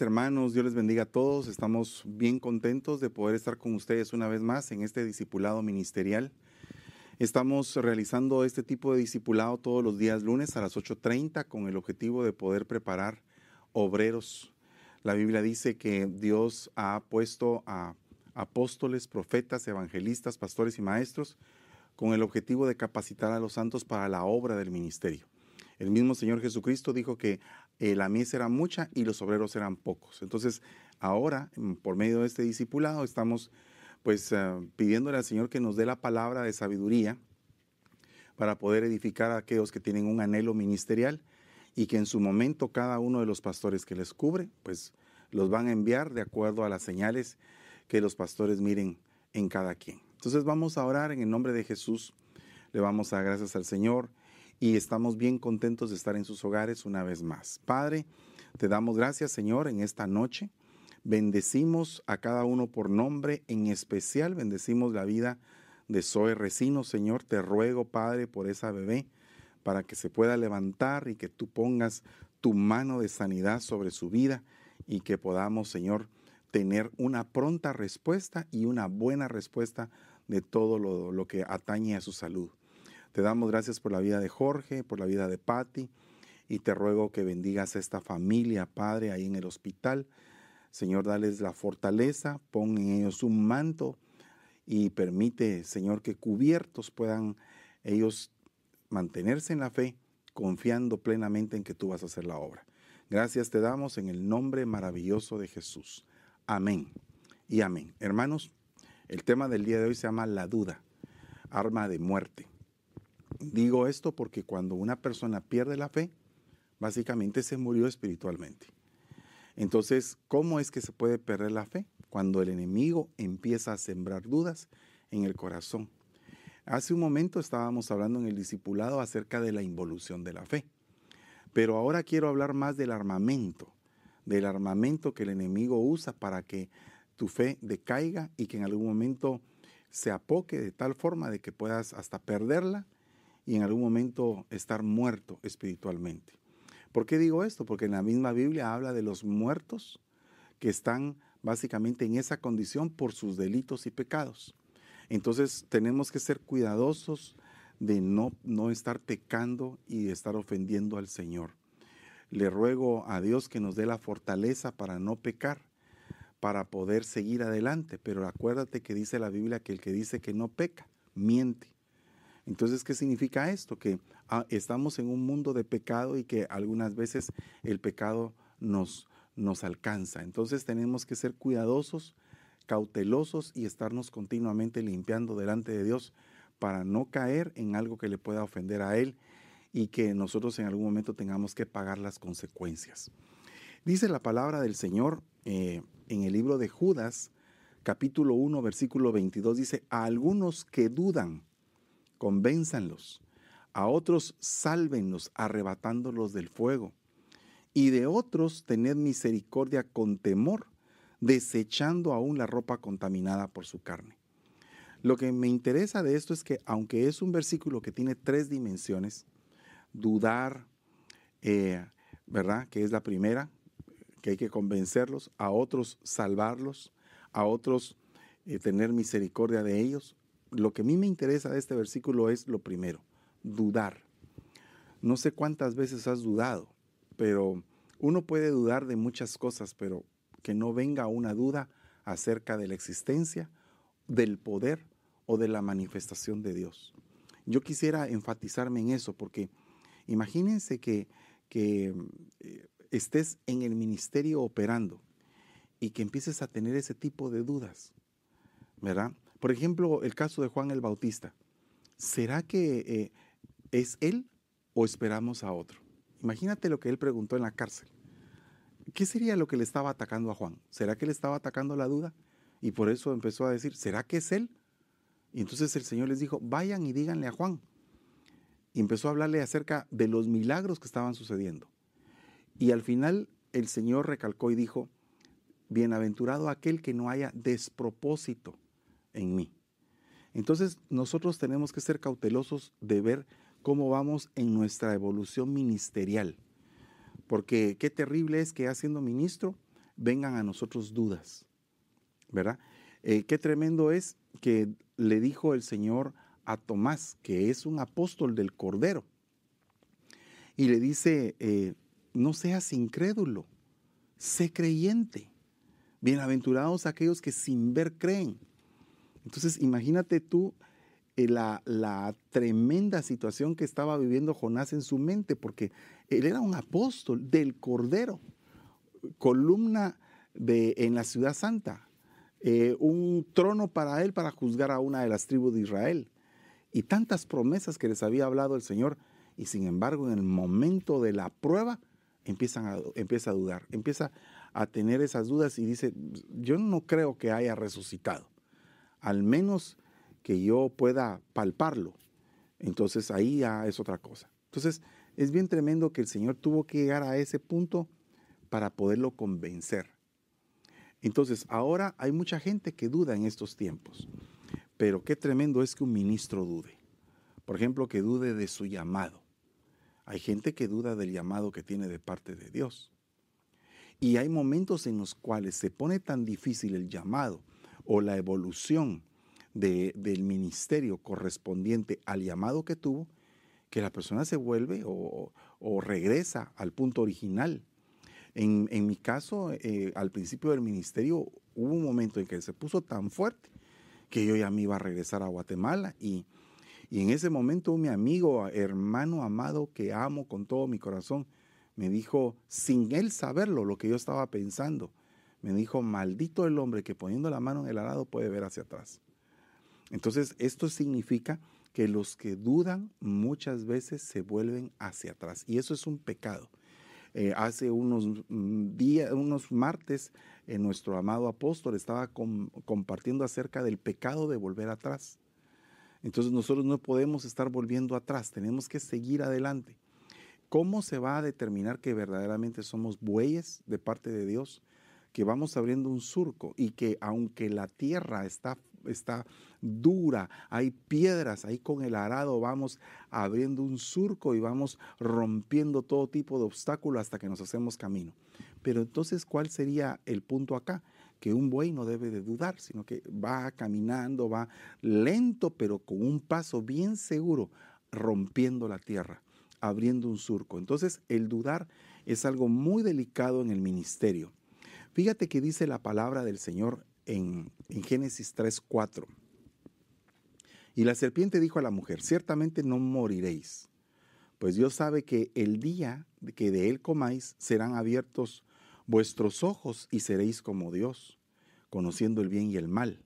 Hermanos, Dios les bendiga a todos. Estamos bien contentos de poder estar con ustedes una vez más en este discipulado ministerial. Estamos realizando este tipo de discipulado todos los días lunes a las 8.30 con el objetivo de poder preparar obreros. La Biblia dice que Dios ha puesto a apóstoles, profetas, evangelistas, pastores y maestros con el objetivo de capacitar a los santos para la obra del ministerio. El mismo Señor Jesucristo dijo que eh, la mies era mucha y los obreros eran pocos. Entonces, ahora, mm, por medio de este discipulado, estamos pues ah, pidiéndole al Señor que nos dé la palabra de sabiduría para poder edificar a aquellos que tienen un anhelo ministerial y que en su momento cada uno de los pastores que les cubre, pues los van a enviar de acuerdo a las señales que los pastores miren en cada quien. Entonces vamos a orar en el nombre de Jesús, le vamos a gracias al Señor y estamos bien contentos de estar en sus hogares una vez más. Padre, te damos gracias, Señor, en esta noche. Bendecimos a cada uno por nombre, en especial bendecimos la vida de Zoe Recino, Señor. Te ruego, Padre, por esa bebé, para que se pueda levantar y que tú pongas tu mano de sanidad sobre su vida y que podamos, Señor, tener una pronta respuesta y una buena respuesta de todo lo, lo que atañe a su salud. Te damos gracias por la vida de Jorge, por la vida de Patty, y te ruego que bendigas a esta familia, Padre, ahí en el hospital. Señor, dales la fortaleza, pon en ellos un manto y permite, Señor, que cubiertos puedan ellos mantenerse en la fe, confiando plenamente en que tú vas a hacer la obra. Gracias te damos en el nombre maravilloso de Jesús. Amén y amén. Hermanos, el tema del día de hoy se llama la duda, arma de muerte. Digo esto porque cuando una persona pierde la fe, básicamente se murió espiritualmente. Entonces, ¿cómo es que se puede perder la fe? Cuando el enemigo empieza a sembrar dudas en el corazón. Hace un momento estábamos hablando en el discipulado acerca de la involución de la fe. Pero ahora quiero hablar más del armamento, del armamento que el enemigo usa para que tu fe decaiga y que en algún momento se apoque de tal forma de que puedas hasta perderla y en algún momento estar muerto espiritualmente. ¿Por qué digo esto? Porque en la misma Biblia habla de los muertos que están básicamente en esa condición por sus delitos y pecados. Entonces tenemos que ser cuidadosos de no, no estar pecando y de estar ofendiendo al Señor. Le ruego a Dios que nos dé la fortaleza para no pecar, para poder seguir adelante. Pero acuérdate que dice la Biblia que el que dice que no peca, miente. Entonces, ¿qué significa esto? Que ah, estamos en un mundo de pecado y que algunas veces el pecado nos, nos alcanza. Entonces tenemos que ser cuidadosos, cautelosos y estarnos continuamente limpiando delante de Dios para no caer en algo que le pueda ofender a Él y que nosotros en algún momento tengamos que pagar las consecuencias. Dice la palabra del Señor eh, en el libro de Judas, capítulo 1, versículo 22, dice, a algunos que dudan, convénzanlos. A otros sálvenlos arrebatándolos del fuego. Y de otros tened misericordia con temor, desechando aún la ropa contaminada por su carne. Lo que me interesa de esto es que aunque es un versículo que tiene tres dimensiones, dudar, eh, ¿verdad? Que es la primera, que hay que convencerlos, a otros salvarlos, a otros eh, tener misericordia de ellos, lo que a mí me interesa de este versículo es lo primero, dudar. No sé cuántas veces has dudado, pero uno puede dudar de muchas cosas, pero que no venga una duda acerca de la existencia, del poder o de la manifestación de Dios. Yo quisiera enfatizarme en eso porque imagínense que, que eh, estés en el ministerio operando y que empieces a tener ese tipo de dudas, ¿verdad? Por ejemplo, el caso de Juan el Bautista. ¿Será que eh, es él o esperamos a otro? Imagínate lo que él preguntó en la cárcel. ¿Qué sería lo que le estaba atacando a Juan? ¿Será que le estaba atacando la duda? Y por eso empezó a decir, ¿será que es él? Y entonces el Señor les dijo, vayan y díganle a Juan. Y empezó a hablarle acerca de los milagros que estaban sucediendo. Y al final el Señor recalcó y dijo, bienaventurado aquel que no haya despropósito en mí. Entonces nosotros tenemos que ser cautelosos de ver cómo vamos en nuestra evolución ministerial. porque qué terrible es que haciendo ministro vengan a nosotros dudas, ¿verdad? Eh, qué tremendo es que le dijo el Señor a Tomás, que es un apóstol del Cordero, y le dice, eh, no seas incrédulo, sé creyente. Bienaventurados aquellos que sin ver creen. Entonces, imagínate tú eh, la, tremenda situación que estaba viviendo Jonás en su mente, porque él era un apóstol del Cordero, columna en la ciudad santa, eh, un trono para él para juzgar a una de las tribus de Israel, y tantas promesas que les había hablado el Señor, y sin embargo en el momento de la prueba empiezan empieza a dudar, empieza a tener esas dudas y dice, yo no creo que haya resucitado, al menos que yo pueda palparlo. Entonces ahí ya es otra cosa. Entonces es bien tremendo que el Señor tuvo que llegar a ese punto para poderlo convencer. Entonces ahora hay mucha gente que duda en estos tiempos, pero qué tremendo es que un ministro dude. Por ejemplo, que dude de su llamado. Hay gente que duda del llamado que tiene de parte de Dios. Y hay momentos en los cuales se pone tan difícil el llamado o la evolución del ministerio correspondiente al llamado que tuvo, que la persona se vuelve o, regresa al punto original. En, mi caso, eh, al principio del ministerio, hubo un momento en que se puso tan fuerte que yo ya me iba a regresar a Guatemala y, y en ese momento mi amigo, hermano amado que amo con todo mi corazón, me dijo, sin él saberlo, lo que yo estaba pensando, me dijo, maldito el hombre que poniendo la mano en el arado puede ver hacia atrás. Entonces, esto significa que los que dudan muchas veces se vuelven hacia atrás. Y eso es un pecado. Eh, hace unos mm, días, unos martes, eh, nuestro amado apóstol estaba compartiendo acerca del pecado de volver atrás. Entonces nosotros no podemos estar volviendo atrás, tenemos que seguir adelante. ¿Cómo se va a determinar que verdaderamente somos bueyes de parte de Dios? Que vamos abriendo un surco y que aunque la tierra está está dura, hay piedras, ahí con el arado vamos abriendo un surco y vamos rompiendo todo tipo de obstáculos hasta que nos hacemos camino. Pero entonces, ¿cuál sería el punto acá? Que un buey no debe de dudar, sino que va caminando, va lento, pero con un paso bien seguro, rompiendo la tierra, abriendo un surco. Entonces, el dudar es algo muy delicado en el ministerio. Fíjate que dice la palabra del Señor en, Génesis 3, 4. Y la serpiente dijo a la mujer, ciertamente no moriréis, pues Dios sabe que el día que de él comáis serán abiertos vuestros ojos y seréis como Dios, conociendo el bien y el mal.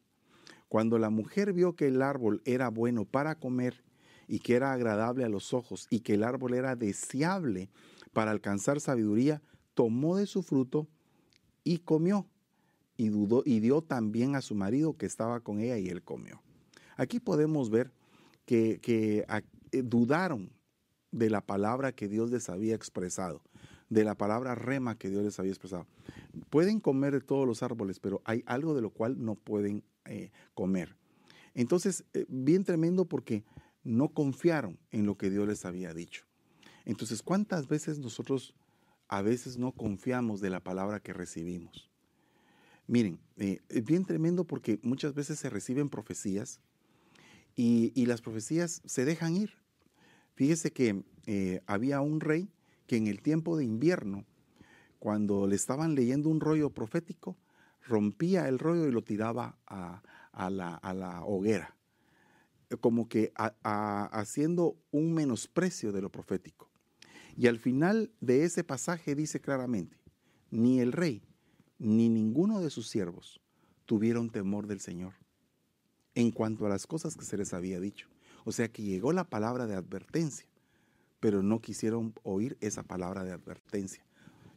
Cuando la mujer vio que el árbol era bueno para comer y que era agradable a los ojos y que el árbol era deseable para alcanzar sabiduría, tomó de su fruto y comió y, dudó, y dio también a su marido que estaba con ella y él comió. Aquí podemos ver que, eh, dudaron de la palabra que Dios les había expresado, de la palabra rema que Dios les había expresado. Pueden comer de todos los árboles, pero hay algo de lo cual no pueden eh, comer. Entonces, eh, bien tremendo porque no confiaron en lo que Dios les había dicho. Entonces, ¿cuántas veces nosotros a veces no confiamos de la palabra que recibimos? Miren, eh, es bien tremendo porque muchas veces se reciben profecías y, las profecías se dejan ir. Fíjese que eh, había un rey que en el tiempo de invierno, cuando le estaban leyendo un rollo profético, rompía el rollo y lo tiraba a, la, hoguera, como que haciendo un menosprecio de lo profético. Y al final de ese pasaje dice claramente, ni el rey ni ninguno de sus siervos tuvieron temor del Señor en cuanto a las cosas que se les había dicho. O sea que llegó la palabra de advertencia, pero no quisieron oír esa palabra de advertencia.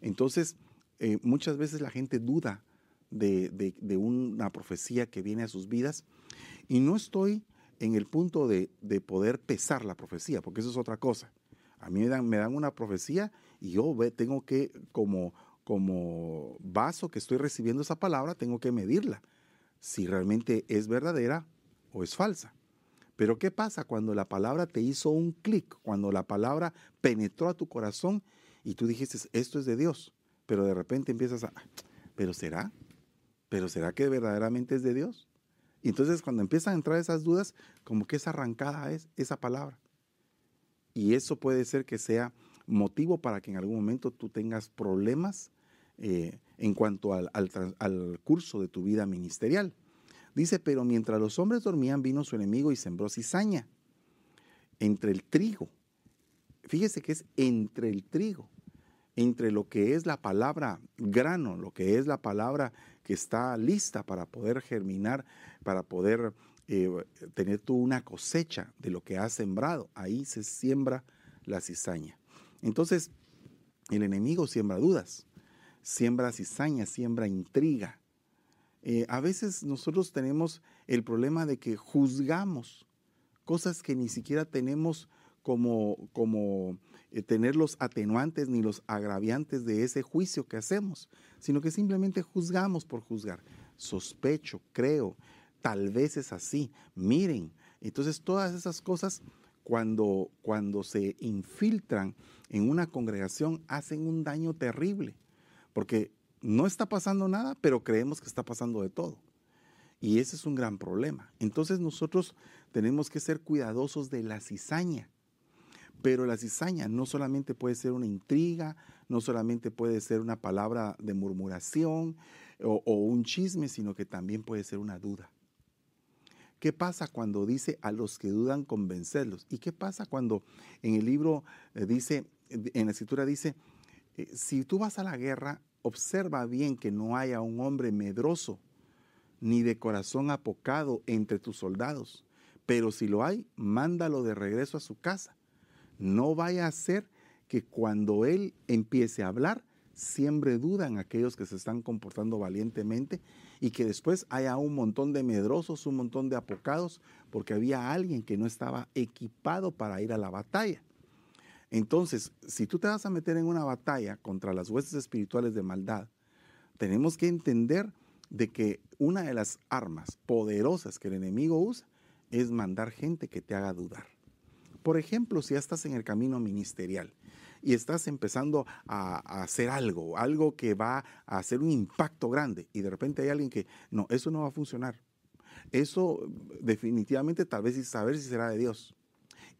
Entonces, eh, muchas veces la gente duda de, una profecía que viene a sus vidas y no estoy en el punto de, poder pesar la profecía, porque eso es otra cosa. A mí me dan, una profecía y yo tengo que, como como vaso que estoy recibiendo esa palabra, tengo que medirla, si realmente es verdadera o es falsa. Pero ¿qué pasa cuando la palabra te hizo un clic, cuando la palabra penetró a tu corazón y tú dijiste, esto es de Dios, pero de repente empiezas a, ¿pero será? ¿Pero será que verdaderamente es de Dios? Y entonces cuando empiezan a entrar esas dudas, como que es arrancada es esa palabra. Y eso puede ser que sea motivo para que en algún momento tú tengas problemas eh, en cuanto al, al, curso de tu vida ministerial. Dice, pero mientras los hombres dormían, vino su enemigo y sembró cizaña entre el trigo. Fíjese que es entre el trigo, entre lo que es la palabra grano, lo que es la palabra que está lista para poder germinar, para poder eh, tener tú una cosecha de lo que has sembrado. Ahí se siembra la cizaña. Entonces, el enemigo siembra dudas, siembra cizaña, siembra intriga. Eh, a veces nosotros tenemos el problema de que juzgamos cosas que ni siquiera tenemos como, como eh, tener los atenuantes ni los agraviantes de ese juicio que hacemos, sino que simplemente juzgamos por juzgar. Sospecho, creo, tal vez es así, miren. Entonces todas esas cosas cuando, cuando se infiltran en una congregación hacen un daño terrible, porque no está pasando nada, pero creemos que está pasando de todo. Y ese es un gran problema. Entonces nosotros tenemos que ser cuidadosos de la cizaña. Pero la cizaña no solamente puede ser una intriga, no solamente puede ser una palabra de murmuración o, o un chisme, sino que también puede ser una duda. ¿Qué pasa cuando dice a los que dudan convencerlos? ¿Y qué pasa cuando en el libro eh, dice, en la escritura dice, eh, si tú vas a la guerra, observa bien que no haya un hombre medroso ni de corazón apocado entre tus soldados, pero si lo hay, mándalo de regreso a su casa. No vaya a ser que cuando él empiece a hablar, siembre duda en aquellos que se están comportando valientemente y que después haya un montón de medrosos, un montón de apocados, porque había alguien que no estaba equipado para ir a la batalla. Entonces, si tú te vas a meter en una batalla contra las huestes espirituales de maldad, tenemos que entender de que una de las armas poderosas que el enemigo usa es mandar gente que te haga dudar. Por ejemplo, si ya estás en el camino ministerial y estás empezando a, hacer algo, algo que va a hacer un impacto grande y de repente hay alguien que, no, eso no va a funcionar. Eso definitivamente tal vez saber si será de Dios.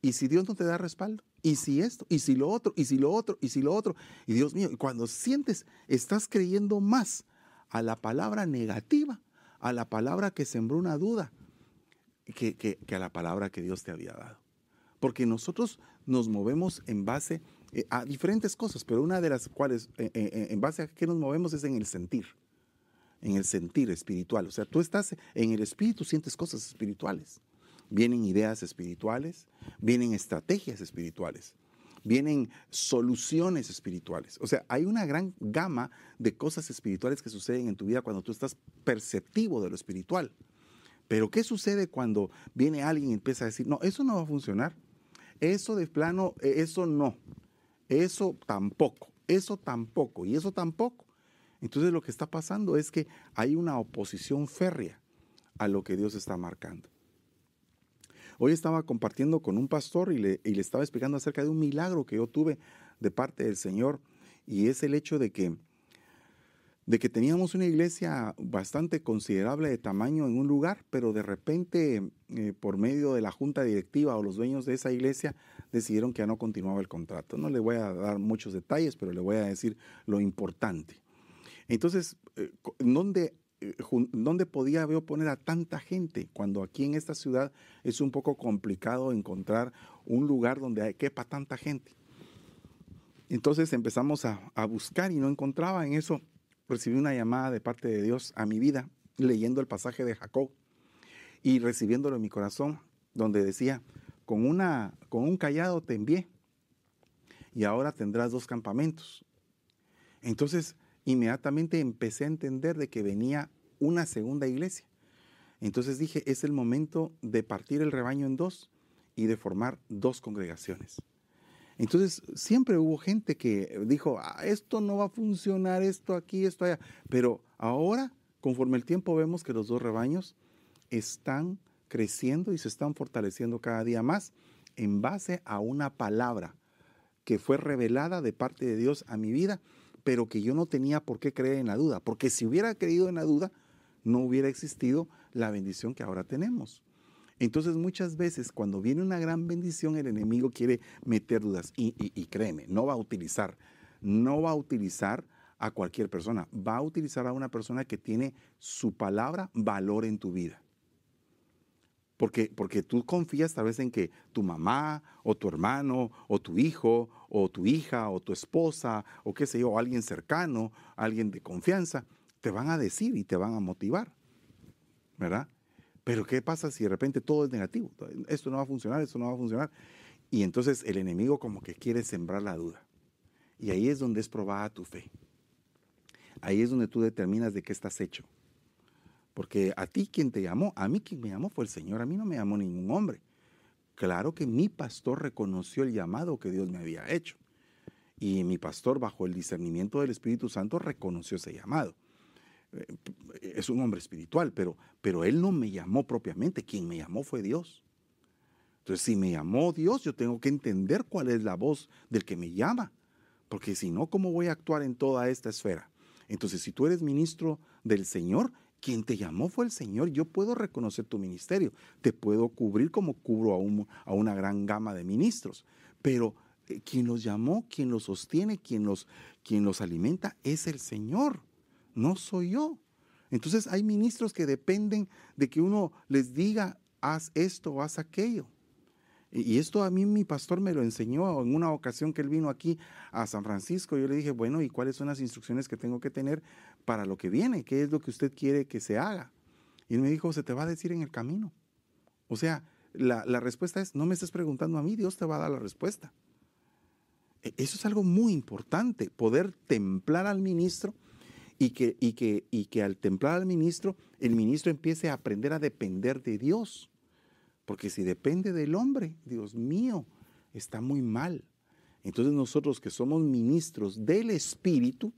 Y si Dios no te da respaldo, y si esto, y si lo otro, y si lo otro, y si lo otro, y Dios mío, cuando sientes, estás creyendo más a la palabra negativa, a la palabra que sembró una duda, que, a la palabra que Dios te había dado. Porque nosotros nos movemos en base eh, a diferentes cosas, pero una de las cuales, eh, eh, en base a qué nos movemos, es en el sentir, en el sentir espiritual. O sea, tú estás en el espíritu, sientes cosas espirituales. Vienen ideas espirituales, vienen estrategias espirituales, vienen soluciones espirituales. O sea, hay una gran gama de cosas espirituales que suceden en tu vida cuando tú estás perceptivo de lo espiritual. Pero ¿qué sucede cuando viene alguien y empieza a decir, no, eso no va a funcionar? Eso de plano, eso no. Eso tampoco, eso tampoco y eso tampoco. Entonces lo que está pasando es que hay una oposición férrea a lo que Dios está marcando. Hoy estaba compartiendo con un pastor y le, le, estaba explicando acerca de un milagro que yo tuve de parte del Señor y es el hecho de que, de que teníamos una iglesia bastante considerable de tamaño en un lugar, pero de repente eh, por medio de la junta directiva o los dueños de esa iglesia decidieron que ya no continuaba el contrato. No le voy a dar muchos detalles, pero le voy a decir lo importante. Entonces, eh, ¿dónde, eh, ¿dónde podía yo poner a tanta gente cuando aquí en esta ciudad es un poco complicado encontrar un lugar donde quepa tanta gente? Entonces empezamos a, a buscar y no encontraba. En eso recibí una llamada de parte de Dios a mi vida, leyendo el pasaje de Jacob y recibiéndolo en mi corazón, donde decía, con, una, con un callado te envié y ahora tendrás dos campamentos. Entonces, inmediatamente empecé a entender de que venía una segunda iglesia. Entonces dije, es el momento de partir el rebaño en dos y de formar dos congregaciones. Entonces, siempre hubo gente que dijo, ah, esto no va a funcionar, esto aquí, esto allá. Pero ahora, conforme el tiempo, vemos que los dos rebaños están creciendo y se están fortaleciendo cada día más en base a una palabra que fue revelada de parte de Dios a mi vida, pero que yo no tenía por qué creer en la duda, porque si hubiera creído en la duda, no hubiera existido la bendición que ahora tenemos. Entonces muchas veces cuando viene una gran bendición, el enemigo quiere meter dudas y, créeme, no va a utilizar, no va a utilizar a cualquier persona, va a utilizar a una persona que tiene su palabra valor en tu vida. Porque, porque tú confías tal vez en que tu mamá o tu hermano o tu hijo o tu hija o tu esposa o qué sé yo, alguien cercano, alguien de confianza, te van a decir y te van a motivar. ¿Verdad? Pero ¿qué pasa si de repente todo es negativo? Esto no va a funcionar, esto no va a funcionar. Y entonces el enemigo como que quiere sembrar la duda. Y ahí es donde es probada tu fe. Ahí es donde tú determinas de qué estás hecho. Porque a ti quien te llamó, a mí quien me llamó fue el Señor, a mí no me llamó ningún hombre. Claro que mi pastor reconoció el llamado que Dios me había hecho. Y mi pastor, bajo el discernimiento del Espíritu Santo, reconoció ese llamado. Eh, es un hombre espiritual, pero, pero él no me llamó propiamente, quien me llamó fue Dios. Entonces, si me llamó Dios, yo tengo que entender cuál es la voz del que me llama, porque si no, ¿cómo voy a actuar en toda esta esfera? Entonces, si tú eres ministro del Señor, quien te llamó fue el Señor. Yo puedo reconocer tu ministerio. Te puedo cubrir como cubro a, una gran gama de ministros. Pero eh, quien los llamó, quien los sostiene, quien los, quien los alimenta es el Señor. No soy yo. Entonces hay ministros que dependen de que uno les diga, haz esto o haz aquello. Y esto a mí mi pastor me lo enseñó en una ocasión que él vino aquí a San Francisco. Yo le dije, bueno, ¿y cuáles son las instrucciones que tengo que tener para lo que viene? ¿Qué es lo que usted quiere que se haga? Y él me dijo, se te va a decir en el camino. O sea, la, la respuesta es, no me estés preguntando a mí, Dios te va a dar la respuesta. E, eso es algo muy importante, poder templar al ministro y que, y que, y que al templar al ministro, el ministro empiece a aprender a depender de Dios. Porque si depende del hombre, Dios mío, está muy mal. Entonces nosotros que somos ministros del Espíritu,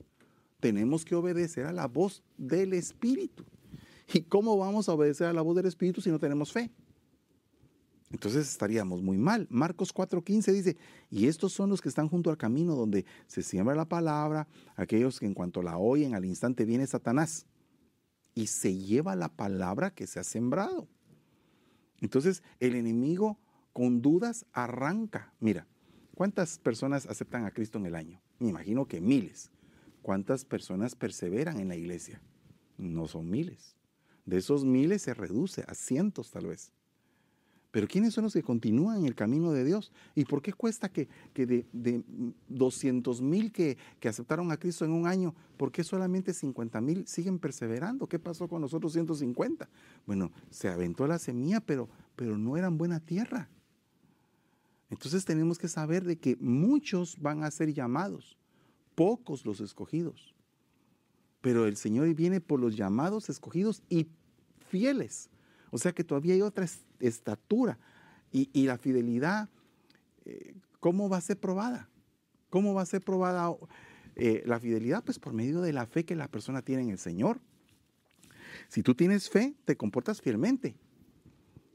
tenemos que obedecer a la voz del Espíritu. ¿Y cómo vamos a obedecer a la voz del Espíritu si no tenemos fe? Entonces estaríamos muy mal. Marcos 4:15 dice, y estos son los que están junto al camino donde se siembra la palabra, aquellos que en cuanto la oyen al instante viene Satanás y se lleva la palabra que se ha sembrado. Entonces el enemigo con dudas arranca. Mira, ¿cuántas personas aceptan a Cristo en el año? Me imagino que miles. ¿Cuántas personas perseveran en la iglesia? No son miles. De esos miles se reduce a cientos tal vez. Pero ¿quiénes son los que continúan en el camino de Dios? ¿Y por qué cuesta que, de, de 200 mil que, aceptaron a Cristo en un año, por qué solamente 50 mil siguen perseverando? ¿Qué pasó con los otros 150? Bueno, se aventó la semilla, pero, pero no eran buena tierra. Entonces tenemos que saber de que muchos van a ser llamados, pocos los escogidos. Pero el Señor viene por los llamados, escogidos y fieles. O sea que todavía hay otra estatura. Y, la fidelidad, eh, ¿cómo va a ser probada? ¿Cómo va a ser probada eh, la fidelidad? Pues por medio de la fe que la persona tiene en el Señor. Si tú tienes fe, te comportas fielmente.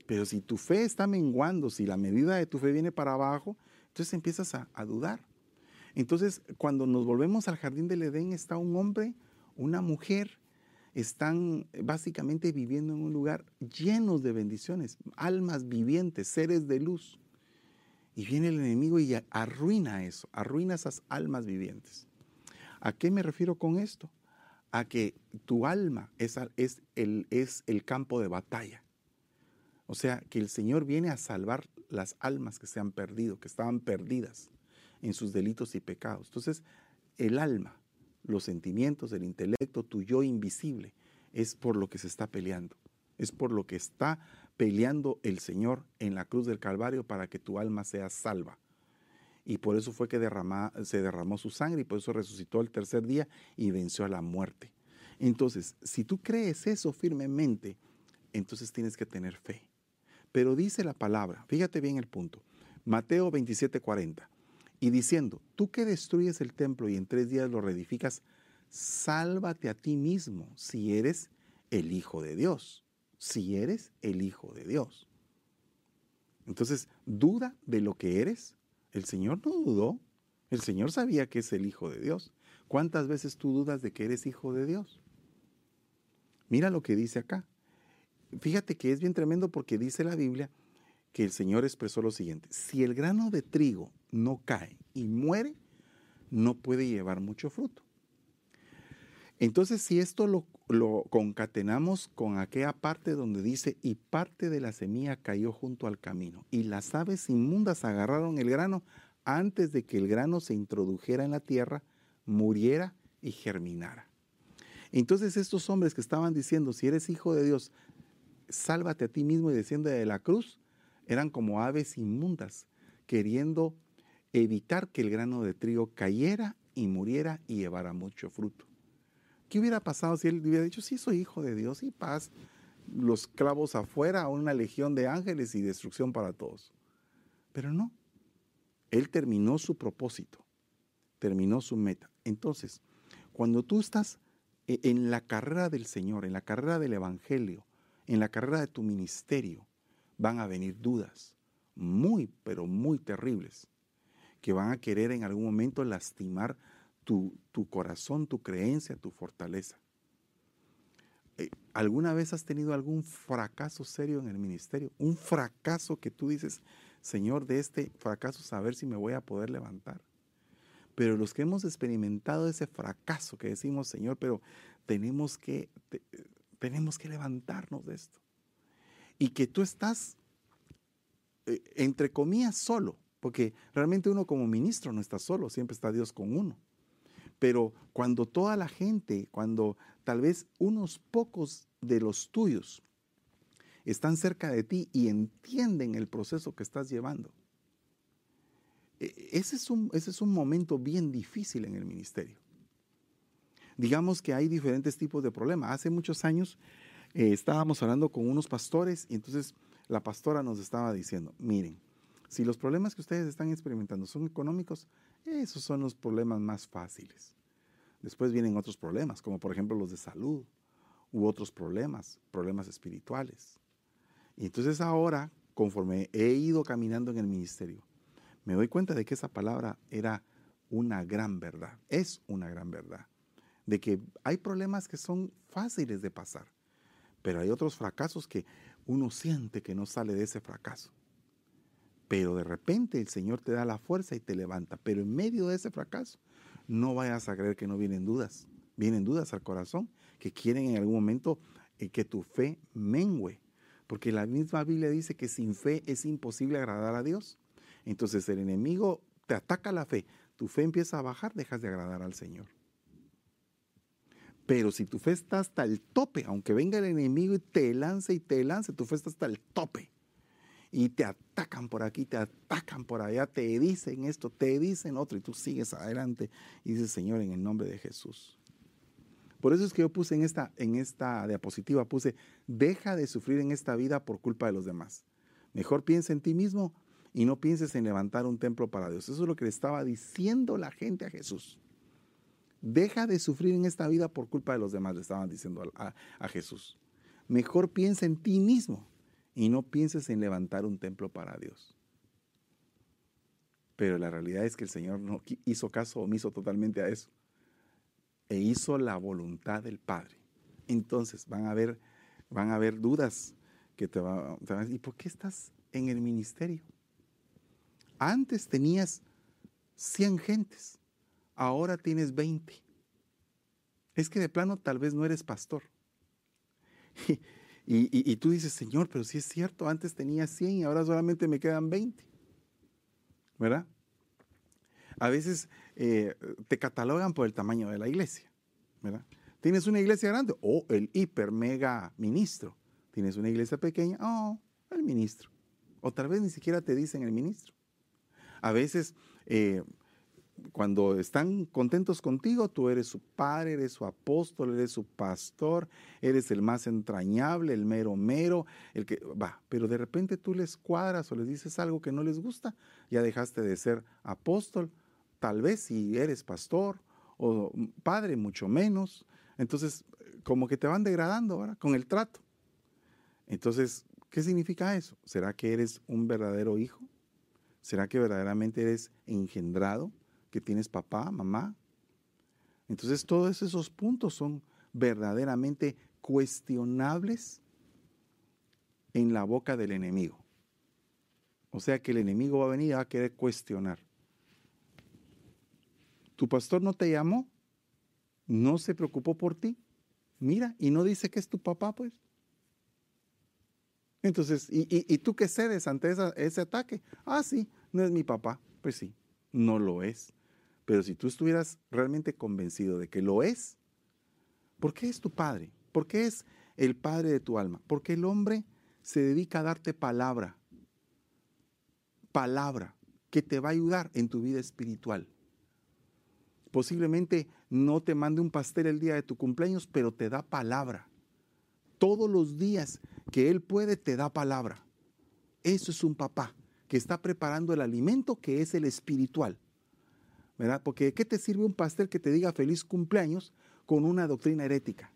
Pero si tu fe está menguando, si la medida de tu fe viene para abajo, entonces empiezas a, a dudar. Entonces, cuando nos volvemos al jardín del Edén, está un hombre, una mujer están básicamente viviendo en un lugar lleno de bendiciones, almas vivientes, seres de luz. Y viene el enemigo y arruina eso, arruina esas almas vivientes. ¿A qué me refiero con esto? A que tu alma es, es, el, es el campo de batalla. O sea, que el Señor viene a salvar las almas que se han perdido, que estaban perdidas en sus delitos y pecados. Entonces, el alma los sentimientos, el intelecto, tu yo invisible, es por lo que se está peleando. Es por lo que está peleando el Señor en la cruz del Calvario para que tu alma sea salva. Y por eso fue que se derramó su sangre y por eso resucitó el tercer día y venció a la muerte. Entonces, si tú crees eso firmemente, entonces tienes que tener fe. Pero dice la palabra, fíjate bien el punto, Mateo 27, 40 y diciendo, tú que destruyes el templo y en tres días lo reedificas, sálvate a ti mismo si eres el Hijo de Dios, si eres el Hijo de Dios. Entonces, duda de lo que eres. El Señor no dudó. El Señor sabía que es el Hijo de Dios. ¿Cuántas veces tú dudas de que eres hijo de Dios? Mira lo que dice acá. Fíjate que es bien tremendo porque dice la Biblia que el Señor expresó lo siguiente. Si el grano de trigo no cae y muere, no puede llevar mucho fruto. Entonces, si esto lo, concatenamos con aquella parte donde dice, y parte de la semilla cayó junto al camino, y las aves inmundas agarraron el grano antes de que el grano se introdujera en la tierra, muriera y germinara. Entonces estos hombres que estaban diciendo, si eres hijo de Dios, sálvate a ti mismo y desciende de la cruz, eran como aves inmundas, queriendo evitar que el grano de trigo cayera y muriera y llevara mucho fruto. ¿Qué hubiera pasado si él hubiera dicho, sí, soy hijo de Dios y paz, los clavos afuera, una legión de ángeles y destrucción para todos? Pero no, él terminó su propósito, terminó su meta. Entonces, cuando tú estás e, en la carrera del Señor, en la carrera del Evangelio, en la carrera de tu ministerio, van a venir dudas muy, pero muy terribles, que van a querer en algún momento lastimar tu, corazón, tu creencia, tu fortaleza. Eh, ¿Alguna vez has tenido algún fracaso serio en el ministerio? Un fracaso que tú dices, Señor, de este fracaso saber si me voy a poder levantar. Pero los que hemos experimentado ese fracaso que decimos, Señor, pero tenemos que, tenemos que levantarnos de esto. Y que tú estás, eh, entre comillas, solo, porque realmente uno como ministro no está solo, siempre está Dios con uno. Pero cuando toda la gente, cuando tal vez unos pocos de los tuyos están cerca de ti y entienden el proceso que estás llevando, e, ese es un, ese es un momento bien difícil en el ministerio. Digamos que hay diferentes tipos de problemas. Hace muchos años eh, estábamos hablando con unos pastores y entonces la pastora nos estaba diciendo, miren, si los problemas que ustedes están experimentando son económicos, esos son los problemas más fáciles. Después vienen otros problemas, como por ejemplo los de salud u otros problemas, problemas espirituales. Y entonces ahora, conforme he ido caminando en el ministerio, me doy cuenta de que esa palabra era una gran verdad, es una gran verdad, de que hay problemas que son fáciles de pasar, pero hay otros fracasos que uno siente que no sale de ese fracaso. Pero de repente el Señor te da la fuerza y te levanta, pero en medio de ese fracaso no vayas a creer que no vienen dudas, vienen dudas al corazón que quieren en algún momento eh, que tu fe mengüe, porque la misma Biblia dice que sin fe es imposible agradar a Dios. Entonces el enemigo te ataca la fe, tu fe empieza a bajar, dejas de agradar al Señor. Pero si tu fe está hasta el tope, aunque venga el enemigo y te lance y te lance, tu fe está hasta el tope. Y te atacan por aquí, te atacan por allá, te dicen esto, te dicen otro, y tú sigues adelante y dices, Señor, en el nombre de Jesús. Por eso es que yo puse en esta, en esta diapositiva, puse, deja de sufrir en esta vida por culpa de los demás. Mejor piensa en ti mismo y no pienses en levantar un templo para Dios. Eso es lo que le estaba diciendo la gente a Jesús. Deja de sufrir en esta vida por culpa de los demás, le estaban diciendo a, Jesús. Mejor piensa en ti mismo y no pienses en levantar un templo para Dios. Pero la realidad es que el Señor no hizo caso omiso totalmente a eso. E hizo la voluntad del Padre. Entonces van a haber, van a haber dudas que te van a decir, ¿y por qué estás en el ministerio? Antes tenías 100 gentes, ahora tienes 20. Es que de plano tal vez no eres pastor. Y, tú dices, Señor, pero si es cierto, antes tenía 100 y ahora solamente me quedan 20. ¿Verdad? A veces eh, te catalogan por el tamaño de la iglesia. ¿Verdad? Tienes una iglesia grande, o el hiper mega ministro. Tienes una iglesia pequeña, oh, el ministro. O tal vez ni siquiera te dicen el ministro. A veces, eh, cuando están contentos contigo, tú eres su padre, eres su apóstol, eres su pastor, eres el más entrañable, el mero mero, el que va. Pero de repente tú les cuadras o les dices algo que no les gusta, ya dejaste de ser apóstol, tal vez si eres pastor o padre, mucho menos. Entonces, como que te van degradando ahora con el trato. Entonces, ¿qué significa eso? ¿Será que eres un verdadero hijo? ¿Será que verdaderamente eres engendrado que tienes papá, mamá. Entonces todos esos puntos son verdaderamente cuestionables en la boca del enemigo. O sea que el enemigo va a venir y va a querer cuestionar. ¿Tu pastor no te llamó? ¿No se preocupó por ti? Mira, y no dice que es tu papá, pues. Entonces, ¿y, tú qué cedes ante ese ataque? Ah, sí, no es mi papá. Pues sí, no lo es. Pero si tú estuvieras realmente convencido de que lo es, ¿por qué es tu padre? ¿Por qué es el padre de tu alma? Porque el hombre se dedica a darte palabra. Palabra que te va a ayudar en tu vida espiritual. Posiblemente no te mande un pastel el día de tu cumpleaños, pero te da palabra. Todos los días que Él puede, te da palabra. Eso es un papá que está preparando el alimento que es el espiritual. ¿Verdad? Porque ¿qué te sirve un pastel que te diga feliz cumpleaños con una doctrina herética?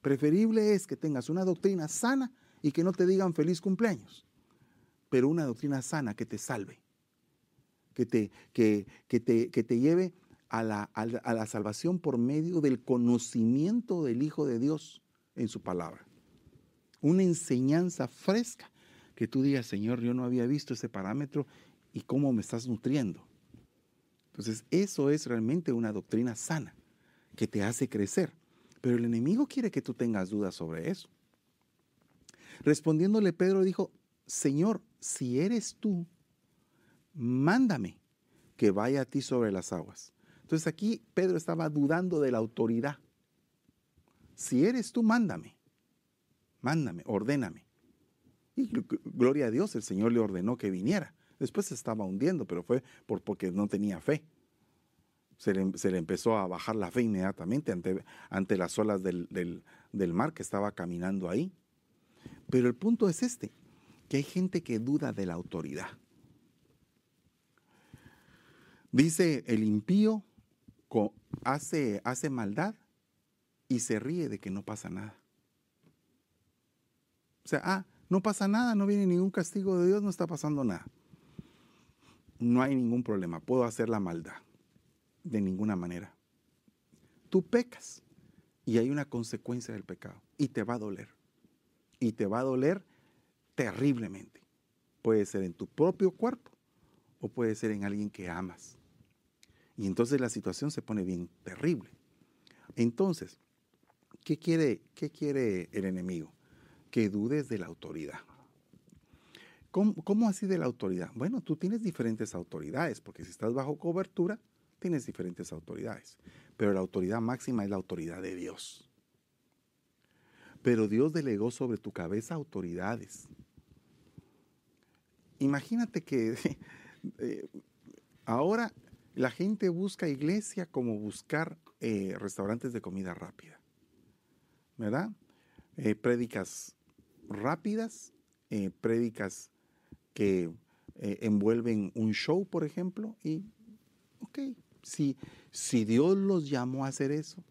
Preferible es que tengas una doctrina sana y que no te digan feliz cumpleaños, pero una doctrina sana que te salve, que te, que, que te, que te lleve a la, a la salvación por medio del conocimiento del Hijo de Dios en su palabra. Una enseñanza fresca que tú digas, Señor, yo no había visto ese parámetro y cómo me estás nutriendo. Entonces, eso es realmente una doctrina sana que te hace crecer. Pero el enemigo quiere que tú tengas dudas sobre eso. Respondiéndole, Pedro dijo, Señor, si eres tú, mándame que vaya a ti sobre las aguas. Entonces aquí Pedro estaba dudando de la autoridad. Si eres tú, mándame. Mándame, ordéname. Y gloria a Dios, el Señor le ordenó que viniera. Después se estaba hundiendo, pero fue por, porque no tenía fe. Se le, empezó a bajar la fe inmediatamente ante, ante las olas del, del mar que estaba caminando ahí. Pero el punto es este, que hay gente que duda de la autoridad. Dice el impío hace, hace maldad y se ríe de que no pasa nada. O sea, ah, no pasa nada, no viene ningún castigo de Dios, no está pasando nada. No hay ningún problema, puedo hacer la maldad de ninguna manera. Tú pecas y hay una consecuencia del pecado y te va a doler. Y te va a doler terriblemente. Puede ser en tu propio cuerpo o puede ser en alguien que amas. Y entonces la situación se pone bien terrible. Entonces, ¿qué quiere, qué quiere el enemigo? Que dudes de la autoridad. ¿Cómo, así de la autoridad? Bueno, tú tienes diferentes autoridades, porque si estás bajo cobertura, tienes diferentes autoridades. Pero la autoridad máxima es la autoridad de Dios. Pero Dios delegó sobre tu cabeza autoridades. Imagínate que eh, ahora la gente busca iglesia como buscar eh, restaurantes de comida rápida, ¿verdad? Eh, prédicas rápidas, eh, prédicas que envuelven un show, por ejemplo, y, ok, si, si Dios los llamó a hacer eso,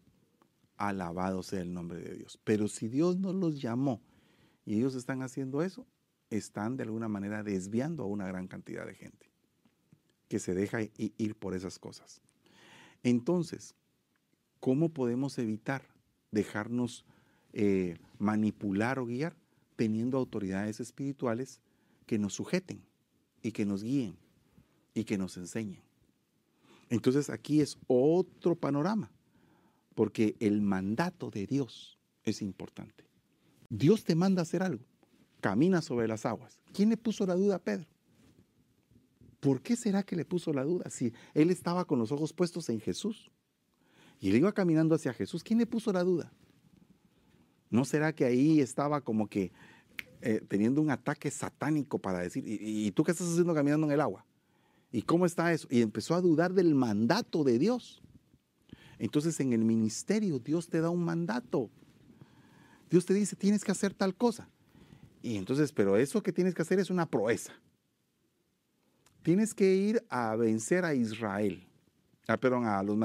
alabado sea el nombre de Dios. Pero si Dios no los llamó y ellos están haciendo eso, están de alguna manera desviando a una gran cantidad de gente que se deja ir por esas cosas. Entonces, ¿cómo podemos evitar dejarnos eh, manipular o guiar teniendo autoridades espirituales que nos sujeten y que nos guíen y que nos enseñen? Entonces aquí es otro panorama, porque el mandato de Dios es importante. Dios te manda a hacer algo, camina sobre las aguas. ¿Quién le puso la duda a Pedro? ¿Por qué será que le puso la duda? Si él estaba con los ojos puestos en Jesús y él iba caminando hacia Jesús, ¿quién le puso la duda? ¿No será que ahí estaba como que eh, teniendo un ataque satánico para decir, ¿y, tú qué estás haciendo caminando en el agua? ¿Y cómo está eso? Y empezó a dudar del mandato de Dios. Entonces en el ministerio Dios te da un mandato. Dios te dice, tienes que hacer tal cosa. Y entonces, pero eso que tienes que hacer es una proeza. Tienes que ir a vencer a Israel, ah, perdón, a los,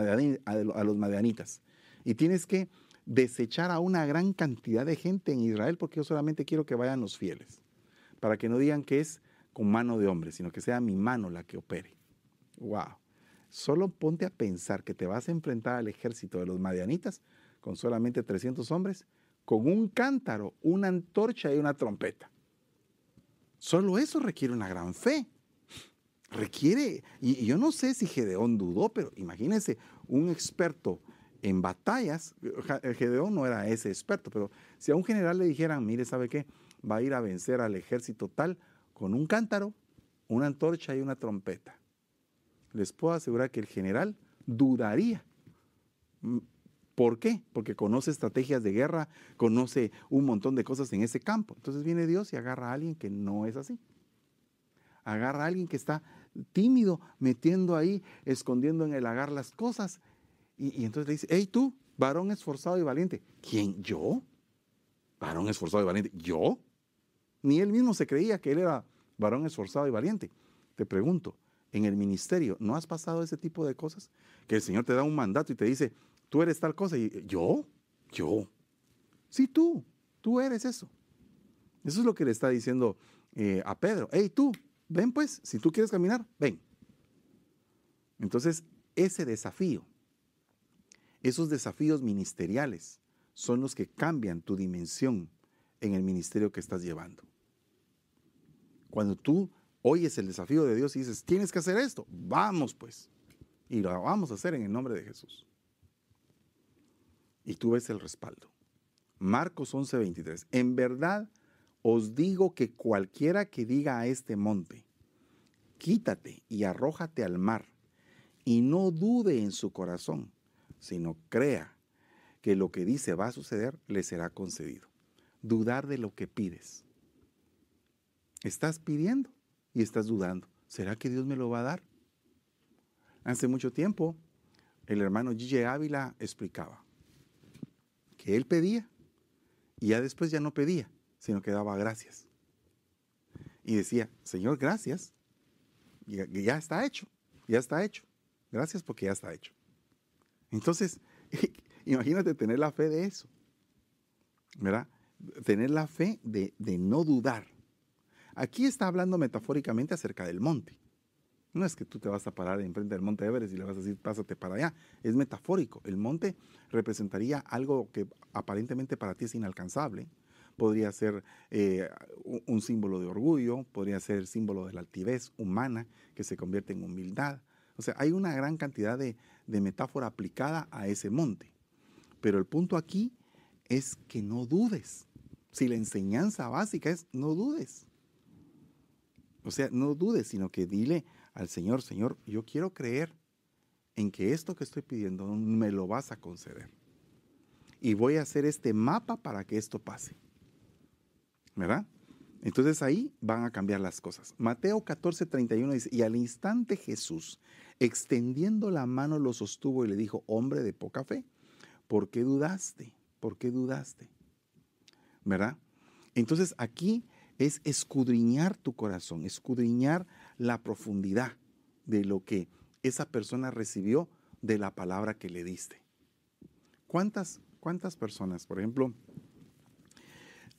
a los madianitas. Y tienes que desechar a una gran cantidad de gente en Israel porque yo solamente quiero que vayan los fieles. Para que no digan que es con mano de hombre, sino que sea mi mano la que opere. ¡Wow! solo ponte a pensar que te vas a enfrentar al ejército de los madianitas con solamente 300 hombres, con un cántaro, una antorcha y una trompeta. Solo eso requiere una gran fe. Requiere, y, yo no sé si Gedeón dudó, pero imagínense, un experto en batallas, Gedeón no era ese experto, pero si a un general le dijeran, mire, ¿sabe qué? Va a ir a vencer al ejército tal con un cántaro, una antorcha y una trompeta. Les puedo asegurar que el general dudaría. ¿Por qué? Porque conoce estrategias de guerra, conoce un montón de cosas en ese campo. Entonces viene Dios y agarra a alguien que no es así. Agarra a alguien que está tímido, metiendo ahí, escondiendo en el agar las cosas. Y, entonces le dice, hey tú, varón esforzado y valiente. ¿Quién? ¿Yo? Varón esforzado y valiente. ¿Yo? Ni él mismo se creía que él era varón esforzado y valiente. Te pregunto, en el ministerio, ¿no has pasado ese tipo de cosas? Que el Señor te da un mandato y te dice, tú eres tal cosa. Y yo, yo. Sí, tú, tú eres eso. Eso es lo que le está diciendo eh, a Pedro. Hey, tú, ven pues, si tú quieres caminar, ven. Entonces, ese desafío, esos desafíos ministeriales son los que cambian tu dimensión en el ministerio que estás llevando. Cuando tú oyes el desafío de Dios y dices, tienes que hacer esto, vamos pues. Y lo vamos a hacer en el nombre de Jesús y tú ves el respaldo. Marcos 11:23. En verdad os digo que cualquiera que diga a este monte, quítate y arrójate al mar, y no dude en su corazón, sino crea que lo que dice va a suceder, le será concedido. Dudar de lo que pides. Estás pidiendo y estás dudando. ¿Será que Dios me lo va a dar? Hace mucho tiempo, el hermano Gigi Ávila explicaba, que él pedía y ya después ya no pedía, sino que daba gracias. Y decía, Señor, gracias, ya, ya está hecho, ya está hecho. Gracias porque ya está hecho. Entonces, imagínate tener la fe de eso, ¿verdad? Tener la fe de, de no dudar. Aquí está hablando metafóricamente acerca del monte. No es que tú te vas a parar enfrente del monte Everest y le vas a decir, pásate para allá. Es metafórico. El monte representaría algo que aparentemente para ti es inalcanzable. Podría ser eh, un símbolo de orgullo, podría ser símbolo de la altivez humana que se convierte en humildad. O sea, hay una gran cantidad de, de metáfora aplicada a ese monte. Pero el punto aquí es que no dudes. Si la enseñanza básica es no dudes. O sea, no dudes, sino que dile, al Señor, Señor, yo quiero creer en que esto que estoy pidiendo me lo vas a conceder. Y voy a hacer este mapa para que esto pase. ¿Verdad? Entonces ahí van a cambiar las cosas. Mateo 14, 31 dice, y al instante Jesús, extendiendo la mano, lo sostuvo y le dijo, hombre de poca fe, ¿por qué dudaste? ¿Por qué dudaste? ¿Verdad? Entonces aquí es escudriñar tu corazón, escudriñar la profundidad de lo que esa persona recibió de la palabra que le diste. ¿Cuántas, cuántas personas, por ejemplo,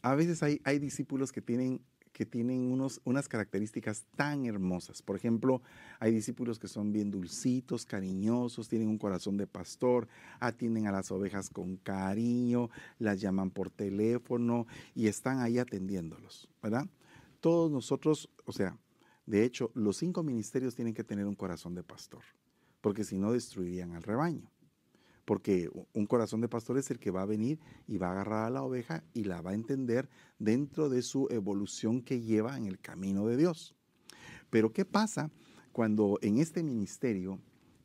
a veces hay, hay discípulos que tienen que tienen unos, unas características tan hermosas. Por ejemplo, hay discípulos que son bien dulcitos, cariñosos, tienen un corazón de pastor, atienden a las ovejas con cariño, las llaman por teléfono y están ahí atendiéndolos, ¿verdad? Todos nosotros, o sea, de hecho, los cinco ministerios tienen que tener un corazón de pastor, porque si no destruirían al rebaño. Porque un corazón de pastor es el que va a venir y va a agarrar a la oveja y la va a entender dentro de su evolución que lleva en el camino de Dios. Pero ¿qué pasa cuando en este ministerio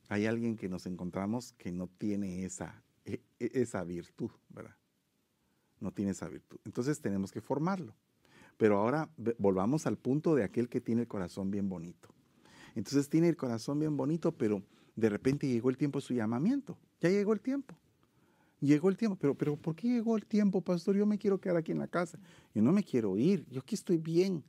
hay alguien que nos encontramos que no tiene esa, e, e, esa virtud, ¿verdad? No tiene esa virtud. Entonces tenemos que formarlo. Pero ahora volvamos al punto de aquel que tiene el corazón bien bonito. Entonces tiene el corazón bien bonito, pero de repente llegó el tiempo de su llamamiento. Ya llegó el tiempo. Llegó el tiempo. Pero, pero ¿por qué llegó el tiempo, pastor? Yo me quiero quedar aquí en la casa. Yo no me quiero ir. Yo aquí estoy bien.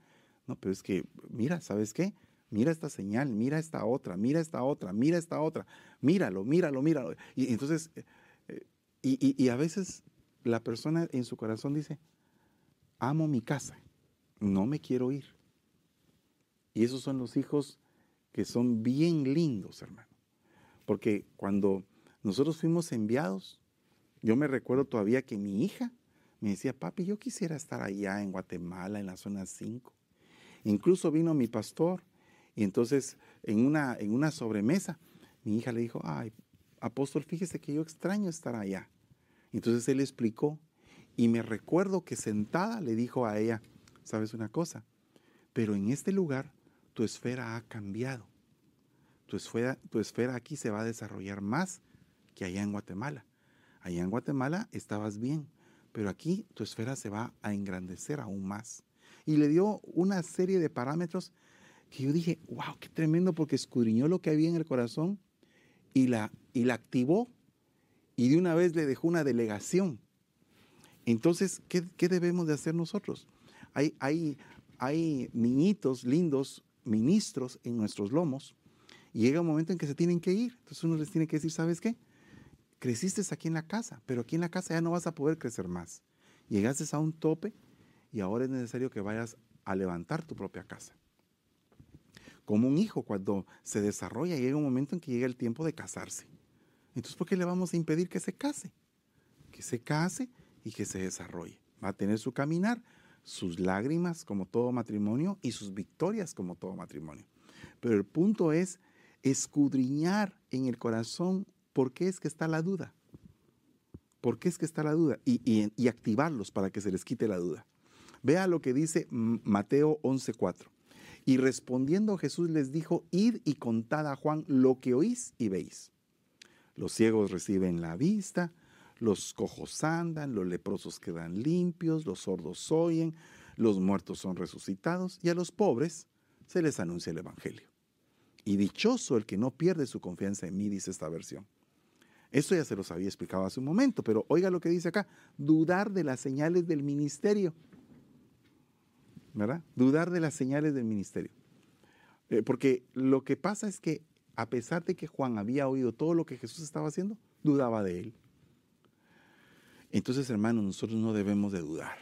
No, pero es que, mira, ¿sabes qué? Mira esta señal, mira esta otra, mira esta otra, mira esta otra. Míralo, míralo, míralo. Y entonces, eh, eh, y, y a veces la persona en su corazón dice, amo mi casa no me quiero ir. Y esos son los hijos que son bien lindos, hermano. Porque cuando nosotros fuimos enviados, yo me recuerdo todavía que mi hija me decía, papi, yo quisiera estar allá en Guatemala, en la zona 5. Incluso vino mi pastor y entonces en una, en una sobremesa, mi hija le dijo, ay, apóstol, fíjese que yo extraño estar allá. Entonces él explicó y me recuerdo que sentada le dijo a ella, sabes una cosa, pero en este lugar tu esfera ha cambiado. Tu esfera, tu esfera aquí se va a desarrollar más que allá en Guatemala. Allá en Guatemala estabas bien, pero aquí tu esfera se va a engrandecer aún más. Y le dio una serie de parámetros que yo dije, wow, qué tremendo, porque escudriñó lo que había en el corazón y la, y la activó y de una vez le dejó una delegación. Entonces, ¿qué, debemos de hacer nosotros? Hay, hay, hay niñitos lindos, ministros en nuestros lomos, y llega un momento en que se tienen que ir. Entonces uno les tiene que decir, ¿sabes qué? Creciste aquí en la casa, pero aquí en la casa ya no vas a poder crecer más. Llegaste a un tope y ahora es necesario que vayas a levantar tu propia casa. Como un hijo cuando se desarrolla, llega un momento en que llega el tiempo de casarse. Entonces, ¿por qué le vamos a impedir que se case? Que se case y que se desarrolle. Va a tener su caminar, sus lágrimas como todo matrimonio y sus victorias como todo matrimonio. Pero el punto es escudriñar en el corazón por qué es que está la duda. ¿Por qué es que está la duda? Y, y activarlos para que se les quite la duda. Vea lo que dice Mateo 11:4. Y respondiendo Jesús les dijo, id y contad a Juan lo que oís y veis. Los ciegos reciben la vista, los cojos andan, los leprosos quedan limpios, los sordos oyen, los muertos son resucitados y a los pobres se les anuncia el Evangelio. Y dichoso el que no pierde su confianza en mí, dice esta versión. Esto ya se los había explicado hace un momento, pero oiga lo que dice acá, dudar de las señales del ministerio. ¿Verdad? Dudar de las señales del ministerio. Eh, porque lo que pasa es que a pesar de que Juan había oído todo lo que Jesús estaba haciendo, dudaba de él. Entonces, hermanos, nosotros no debemos de dudar,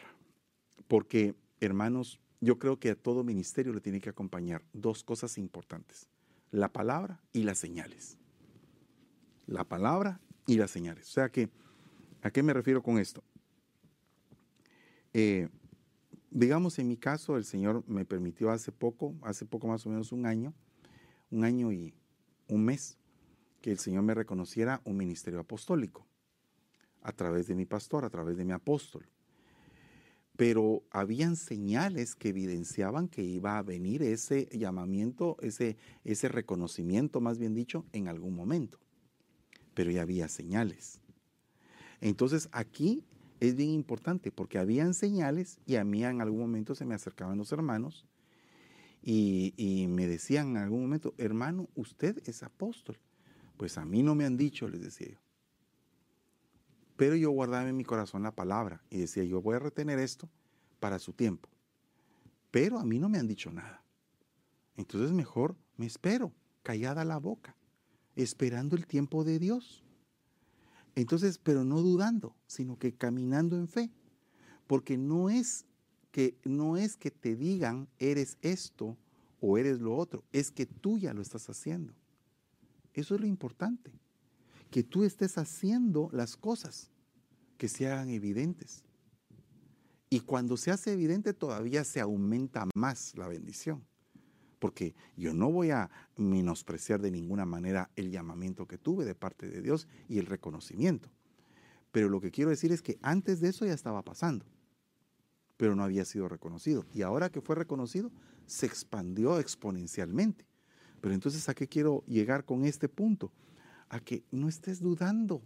porque, hermanos, yo creo que a todo ministerio le tiene que acompañar dos cosas importantes, la palabra y las señales. La palabra y las señales. O sea que, ¿a qué me refiero con esto? Eh, digamos, en mi caso, el Señor me permitió hace poco, hace poco más o menos un año, un año y un mes que el Señor me reconociera un ministerio apostólico a través de mi pastor, a través de mi apóstol. Pero habían señales que evidenciaban que iba a venir ese llamamiento, ese, ese reconocimiento, más bien dicho, en algún momento. Pero ya había señales. Entonces aquí es bien importante porque habían señales y a mí en algún momento se me acercaban los hermanos y, me decían en algún momento, hermano, usted es apóstol. Pues a mí no me han dicho, les decía yo. Pero yo guardaba en mi corazón la palabra y decía, yo voy a retener esto para su tiempo. Pero a mí no me han dicho nada. Entonces mejor me espero, callada la boca, esperando el tiempo de Dios. Entonces, pero no dudando, sino que caminando en fe. Porque no es que no es que te digan eres esto o eres lo otro, es que tú ya lo estás haciendo. Eso es lo importante, que tú estés haciendo las cosas que se hagan evidentes. Y cuando se hace evidente todavía se aumenta más la bendición. Porque yo no voy a menospreciar de ninguna manera el llamamiento que tuve de parte de Dios y el reconocimiento. Pero lo que quiero decir es que antes de eso ya estaba pasando pero no había sido reconocido. Y ahora que fue reconocido, se expandió exponencialmente. Pero entonces, ¿a qué quiero llegar con este punto? A que no estés dudando.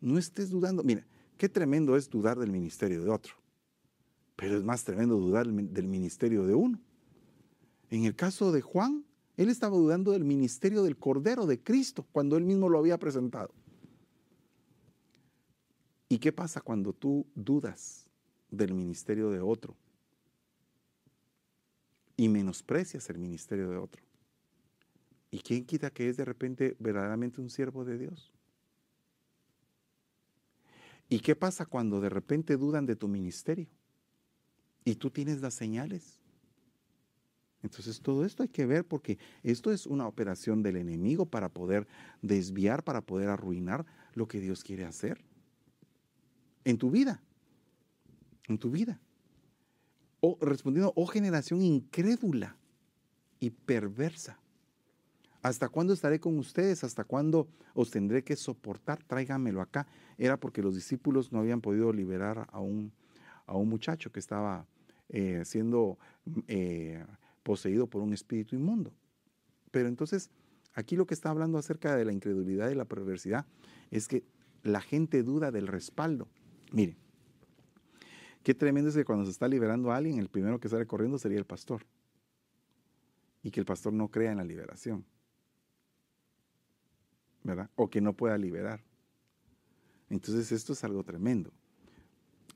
No estés dudando. Mira, qué tremendo es dudar del ministerio de otro. Pero es más tremendo dudar del ministerio de uno. En el caso de Juan, él estaba dudando del ministerio del Cordero de Cristo cuando él mismo lo había presentado. ¿Y qué pasa cuando tú dudas del ministerio de otro y menosprecias el ministerio de otro. ¿Y quién quita que es de repente verdaderamente un siervo de Dios? ¿Y qué pasa cuando de repente dudan de tu ministerio? Y tú tienes las señales. Entonces todo esto hay que ver porque esto es una operación del enemigo para poder desviar, para poder arruinar lo que Dios quiere hacer en tu vida. En tu vida. O respondiendo, oh generación incrédula y perversa. ¿Hasta cuándo estaré con ustedes? ¿Hasta cuándo os tendré que soportar? Tráigamelo acá. Era porque los discípulos no habían podido liberar a un, a un muchacho que estaba eh, siendo eh, poseído por un espíritu inmundo. Pero entonces, aquí lo que está hablando acerca de la incredulidad y la perversidad es que la gente duda del respaldo. Mire, qué tremendo es que cuando se está liberando a alguien, el primero que sale corriendo sería el pastor. Y que el pastor no crea en la liberación. ¿Verdad? O que no pueda liberar. Entonces esto es algo tremendo.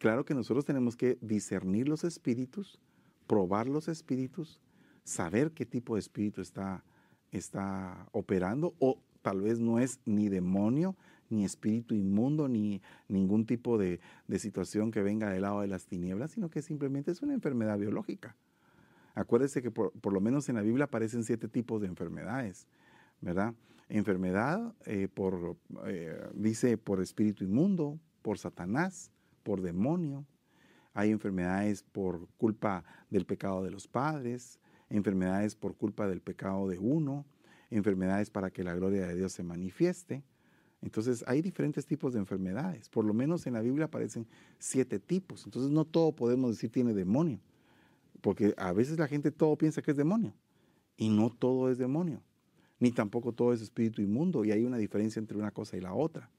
Claro que nosotros tenemos que discernir los espíritus, probar los espíritus saber qué tipo de espíritu está, está operando o tal vez no es ni demonio, ni espíritu inmundo, ni ningún tipo de, situación que venga del lado de las tinieblas, sino que simplemente es una enfermedad biológica. Acuérdese que por, lo menos en la Biblia aparecen siete tipos de enfermedades, ¿verdad? Enfermedad, eh, por, eh, dice, por espíritu inmundo, por Satanás, por demonio. Hay enfermedades por culpa del pecado de los padres, enfermedades por culpa del pecado de uno, enfermedades para que la gloria de Dios se manifieste. Entonces hay diferentes tipos de enfermedades. Por lo menos en la Biblia aparecen siete tipos. Entonces no todo podemos decir tiene demonio. Porque a veces la gente todo piensa que es demonio. Y no todo es demonio. Ni tampoco todo es espíritu inmundo. Y hay una diferencia entre una cosa y la otra.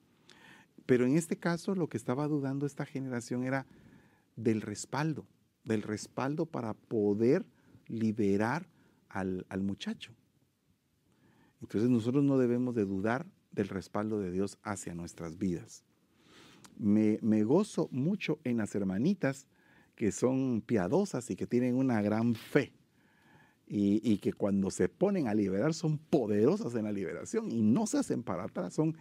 Pero en este caso lo que estaba dudando esta generación era del respaldo. Del respaldo para poder liberar al, muchacho. Entonces nosotros no debemos de dudar del respaldo de Dios hacia nuestras vidas. Me, gozo mucho en las hermanitas que son piadosas y que tienen una gran fe. Y, que cuando se ponen a liberar son poderosas en la liberación y no se hacen para atrás. Son,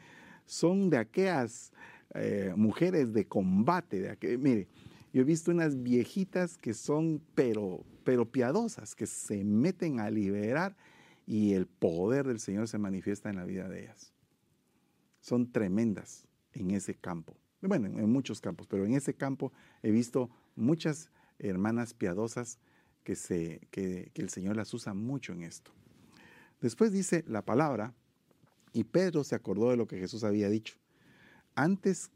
son de aquellas eh, mujeres de combate. De mire, yo he visto unas viejitas que son, pero, pero piadosas, que se meten a liberar y el poder del Señor se manifiesta en la vida de ellas. Son tremendas en ese campo. Bueno, en muchos campos, pero en ese campo he visto muchas hermanas piadosas que, que el Señor las usa mucho en esto. Después dice la palabra, y Pedro se acordó de lo que Jesús había dicho. Antes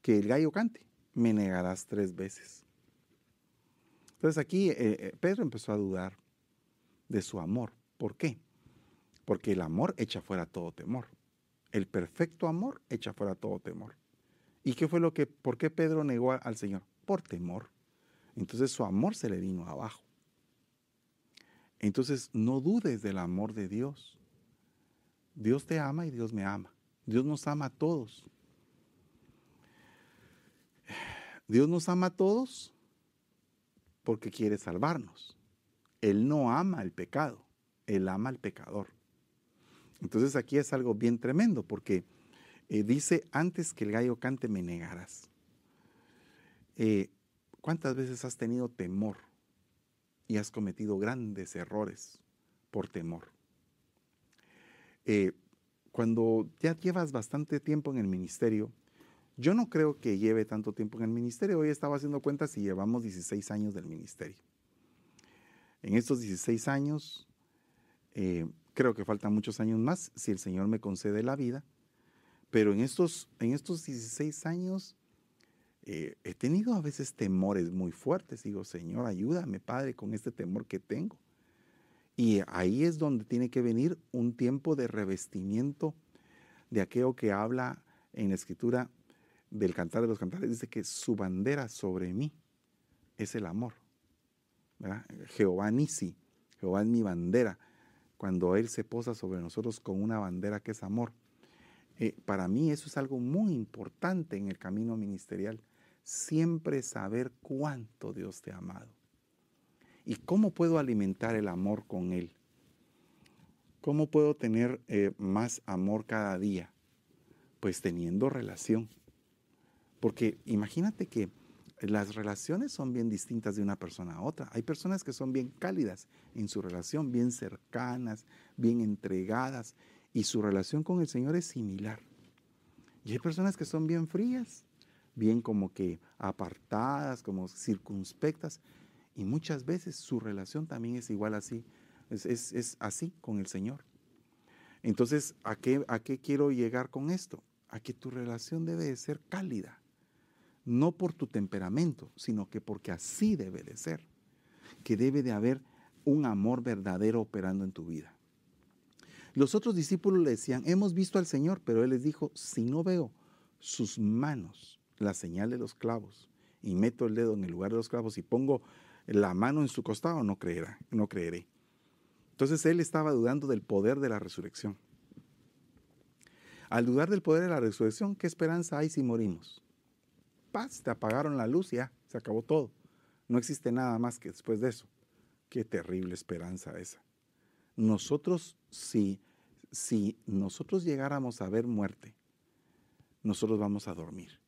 que el gallo cante, me negarás tres veces. Entonces aquí eh, eh, Pedro empezó a dudar de su amor. ¿Por qué? Porque el amor echa fuera todo temor. El perfecto amor echa fuera todo temor. ¿Y qué fue lo que, por qué Pedro negó al Señor? Por temor. Entonces su amor se le vino abajo. Entonces no dudes del amor de Dios. Dios te ama y Dios me ama. Dios nos ama a todos. Dios nos ama a todos porque quiere salvarnos. Él no ama el pecado, Él ama al pecador. Entonces aquí es algo bien tremendo porque eh, dice, antes que el gallo cante me negarás. Eh, ¿Cuántas veces has tenido temor y has cometido grandes errores por temor? Eh, cuando ya llevas bastante tiempo en el ministerio, yo no creo que lleve tanto tiempo en el ministerio. Hoy estaba haciendo cuentas y llevamos 16 años del ministerio. En estos 16 años, eh, creo que faltan muchos años más si el Señor me concede la vida. Pero en estos, en estos 16 años eh, he tenido a veces temores muy fuertes. Digo, Señor, ayúdame, Padre, con este temor que tengo. Y ahí es donde tiene que venir un tiempo de revestimiento de aquello que habla en la Escritura del cantar de los cantares dice que su bandera sobre mí es el amor. Jehová Nisi, Jehová es mi bandera. Cuando Él se posa sobre nosotros con una bandera que es amor. Eh, para mí eso es algo muy importante en el camino ministerial. Siempre saber cuánto Dios te ha amado. ¿Y cómo puedo alimentar el amor con Él? ¿Cómo puedo tener eh, más amor cada día? Pues teniendo relación porque imagínate que las relaciones son bien distintas de una persona a otra. Hay personas que son bien cálidas en su relación, bien cercanas, bien entregadas, y su relación con el Señor es similar. Y hay personas que son bien frías, bien como que apartadas, como circunspectas, y muchas veces su relación también es igual así, es, así con el Señor. Entonces, ¿a qué, ¿a qué quiero llegar con esto? A que tu relación debe de ser cálida, no por tu temperamento, sino que porque así debe de ser, que debe de haber un amor verdadero operando en tu vida. Los otros discípulos le decían, hemos visto al Señor, pero Él les dijo, si no veo sus manos, la señal de los clavos, y meto el dedo en el lugar de los clavos y pongo la mano en su costado, no creerá, no creeré. Entonces él estaba dudando del poder de la resurrección. Al dudar del poder de la resurrección, ¿qué esperanza hay si morimos? Paz, te apagaron la luz y ya, se acabó todo. No existe nada más que después de eso. Qué terrible esperanza esa. Nosotros, si, si nosotros llegáramos a ver muerte, nosotros vamos a dormir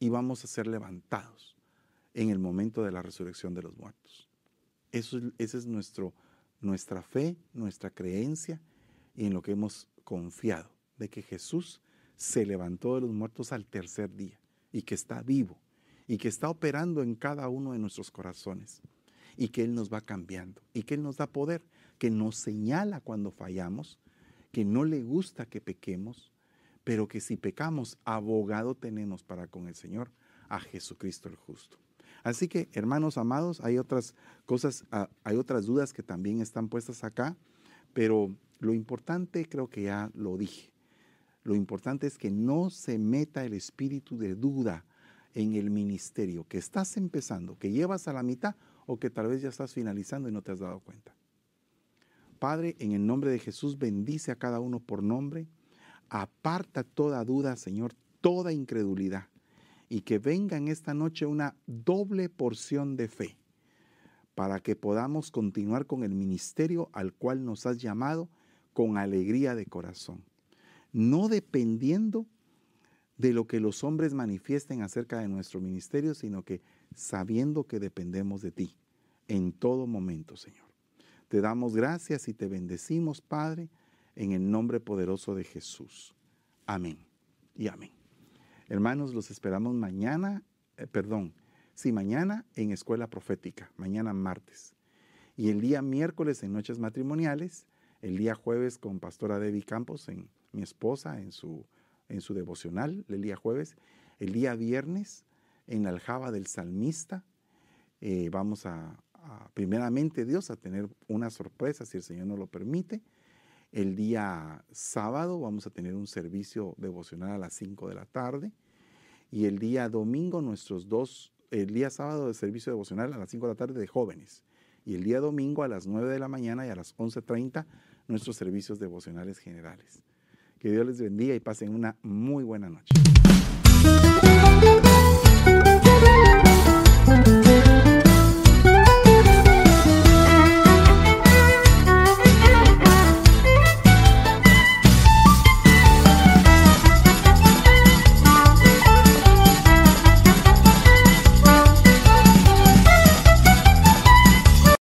y vamos a ser levantados en el momento de la resurrección de los muertos. Eso, esa es nuestro, nuestra fe, nuestra creencia y en lo que hemos confiado, de que Jesús se levantó de los muertos al tercer día y que está vivo y que está operando en cada uno de nuestros corazones y que Él nos va cambiando y que Él nos da poder, que nos señala cuando fallamos, que no le gusta que pequemos, pero que si pecamos, abogado tenemos para con el Señor a Jesucristo el justo. Así que, hermanos amados, hay otras cosas, ah, hay otras dudas que también están puestas acá, pero lo importante creo que ya lo dije. Lo importante es que no se meta el espíritu de duda en el ministerio que estás empezando, que llevas a la mitad o que tal vez ya estás finalizando y no te has dado cuenta. Padre, en el nombre de Jesús, bendice a cada uno por nombre. Aparta toda duda, Señor, toda incredulidad y que venga en esta noche una doble porción de fe para que podamos continuar con el ministerio al cual nos has llamado con alegría de corazón, no dependiendo de lo que los hombres manifiesten acerca de nuestro ministerio, sino que sabiendo que dependemos de ti en todo momento, Señor. Te damos gracias y te bendecimos, Padre, en el nombre poderoso de Jesús. Amén y amén. Hermanos, los esperamos mañana, eh, perdón, sí, mañana en Escuela Profética, mañana martes. Y el día miércoles en Noches Matrimoniales, el día jueves con Pastora Debbie Campos, en, mi esposa, en su, en su devocional, el día jueves. El día viernes en la aljaba del salmista, eh, vamos a, primeramente Dios, a tener una sorpresa, si el Señor nos lo permite. El día sábado vamos a tener un servicio devocional a las 5 de la tarde. Y el día domingo nuestros dos, el día sábado de servicio devocional a las 5 de la tarde de jóvenes. Y el día domingo a las 9 de la mañana y a las 11.30 nuestros servicios devocionales generales. Que Dios les bendiga y pasen una muy buena noche.